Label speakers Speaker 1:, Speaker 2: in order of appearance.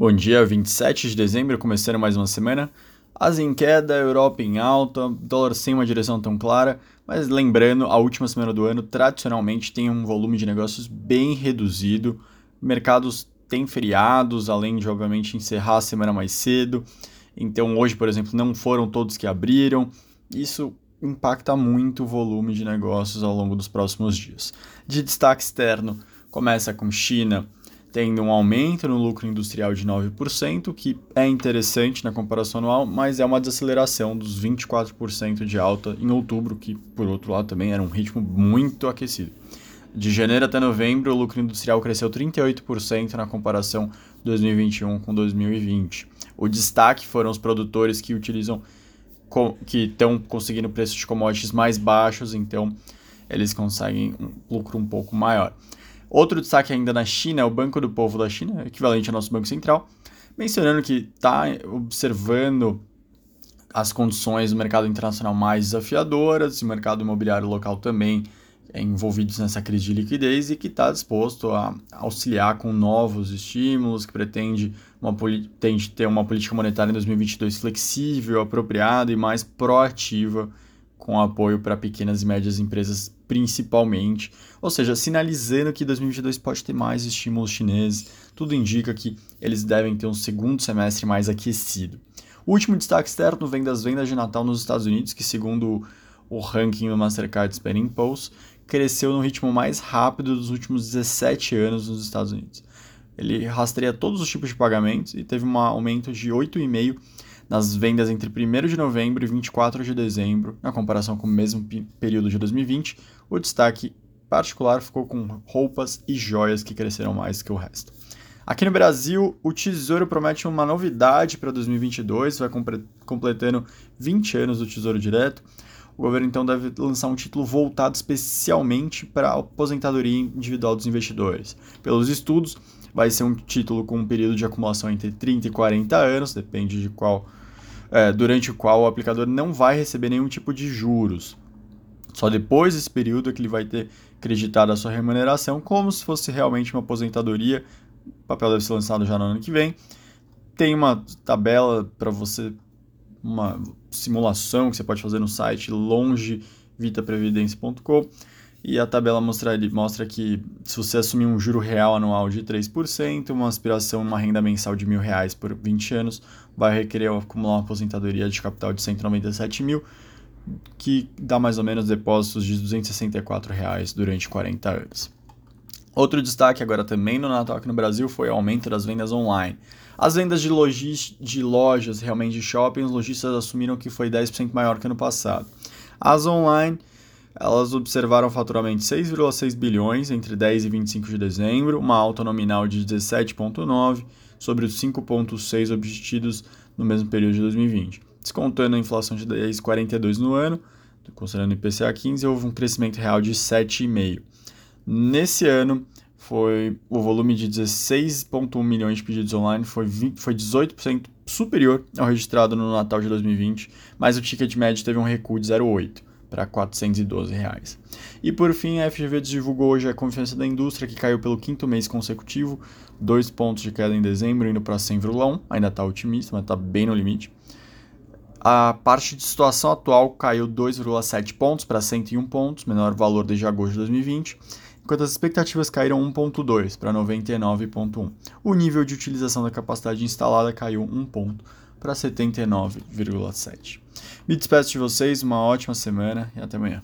Speaker 1: Bom dia, 27 de dezembro, começando mais uma semana. Ásia em queda, Europa em alta, dólar sem uma direção tão clara, mas lembrando, a última semana do ano tradicionalmente tem um volume de negócios bem reduzido. Mercados têm feriados, além de obviamente encerrar a semana mais cedo. Então hoje, por exemplo, não foram todos que abriram. Isso impacta muito o volume de negócios ao longo dos próximos dias. De destaque externo, começa com China tendo um aumento no lucro industrial de 9%, que é interessante na comparação anual, mas é uma desaceleração dos 24% de alta em outubro, que por outro lado também era um ritmo muito aquecido. De janeiro até novembro, o lucro industrial cresceu 38% na comparação 2021 com 2020. O destaque foram os produtores que utilizam que estão conseguindo preços de commodities mais baixos, então eles conseguem um lucro um pouco maior. Outro destaque ainda na China é o Banco do Povo da China, equivalente ao nosso Banco Central, mencionando que está observando as condições do mercado internacional mais desafiadoras, e o mercado imobiliário local também é envolvidos nessa crise de liquidez e que está disposto a auxiliar com novos estímulos, que pretende, uma, pretende ter uma política monetária em 2022 flexível, apropriada e mais proativa com apoio para pequenas e médias empresas principalmente, ou seja, sinalizando que 2022 pode ter mais estímulos chineses, tudo indica que eles devem ter um segundo semestre mais aquecido. O último destaque externo vem das vendas de Natal nos Estados Unidos, que segundo o ranking do Mastercard Spending Pulse, cresceu no ritmo mais rápido dos últimos 17 anos nos Estados Unidos. Ele rastreia todos os tipos de pagamentos e teve um aumento de 8,5% nas vendas entre 1 de novembro e 24 de dezembro, na comparação com o mesmo período de 2020, o destaque particular ficou com roupas e joias que cresceram mais que o resto. Aqui no Brasil, o Tesouro promete uma novidade para 2022, vai completando 20 anos do Tesouro Direto. O governo então deve lançar um título voltado especialmente para a aposentadoria individual dos investidores. Pelos estudos, vai ser um título com um período de acumulação entre 30 e 40 anos, depende de qual é, durante o qual o aplicador não vai receber nenhum tipo de juros. Só depois desse período é que ele vai ter creditado a sua remuneração, como se fosse realmente uma aposentadoria. O papel deve ser lançado já no ano que vem. Tem uma tabela para você, uma simulação que você pode fazer no site longevitaprevidência.com e a tabela mostra, mostra que se você assumir um juro real anual de 3%, uma aspiração, uma renda mensal de mil reais por 20 anos, vai requerer acumular uma aposentadoria de capital de 197 mil, que dá mais ou menos depósitos de 264 reais durante 40 anos. Outro destaque agora também no Natal aqui no Brasil foi o aumento das vendas online. As vendas de, de lojas, realmente de shopping, os lojistas assumiram que foi 10% maior que ano passado. As online elas observaram faturamento de 6,6 bilhões entre 10 e 25 de dezembro, uma alta nominal de 17,9 sobre os 5,6 obtidos no mesmo período de 2020. Descontando a inflação de 10,42 no ano, considerando o IPCA 15, houve um crescimento real de 7,5. Nesse ano, foi o volume de 16,1 milhões de pedidos online foi, 20, foi 18% superior ao registrado no Natal de 2020, mas o ticket médio teve um recuo de 0,8 para 412 reais. E por fim, a FGV divulgou hoje a confiança da indústria, que caiu pelo quinto mês consecutivo, dois pontos de queda em dezembro, indo para 100,1, ainda está otimista, mas está bem no limite. A parte de situação atual caiu 2,7 pontos para 101 pontos, menor valor desde agosto de 2020, enquanto as expectativas caíram 1,2 para 99,1. O nível de utilização da capacidade instalada caiu 1 ponto para 79,7. Me despeço de vocês, uma ótima semana e até amanhã.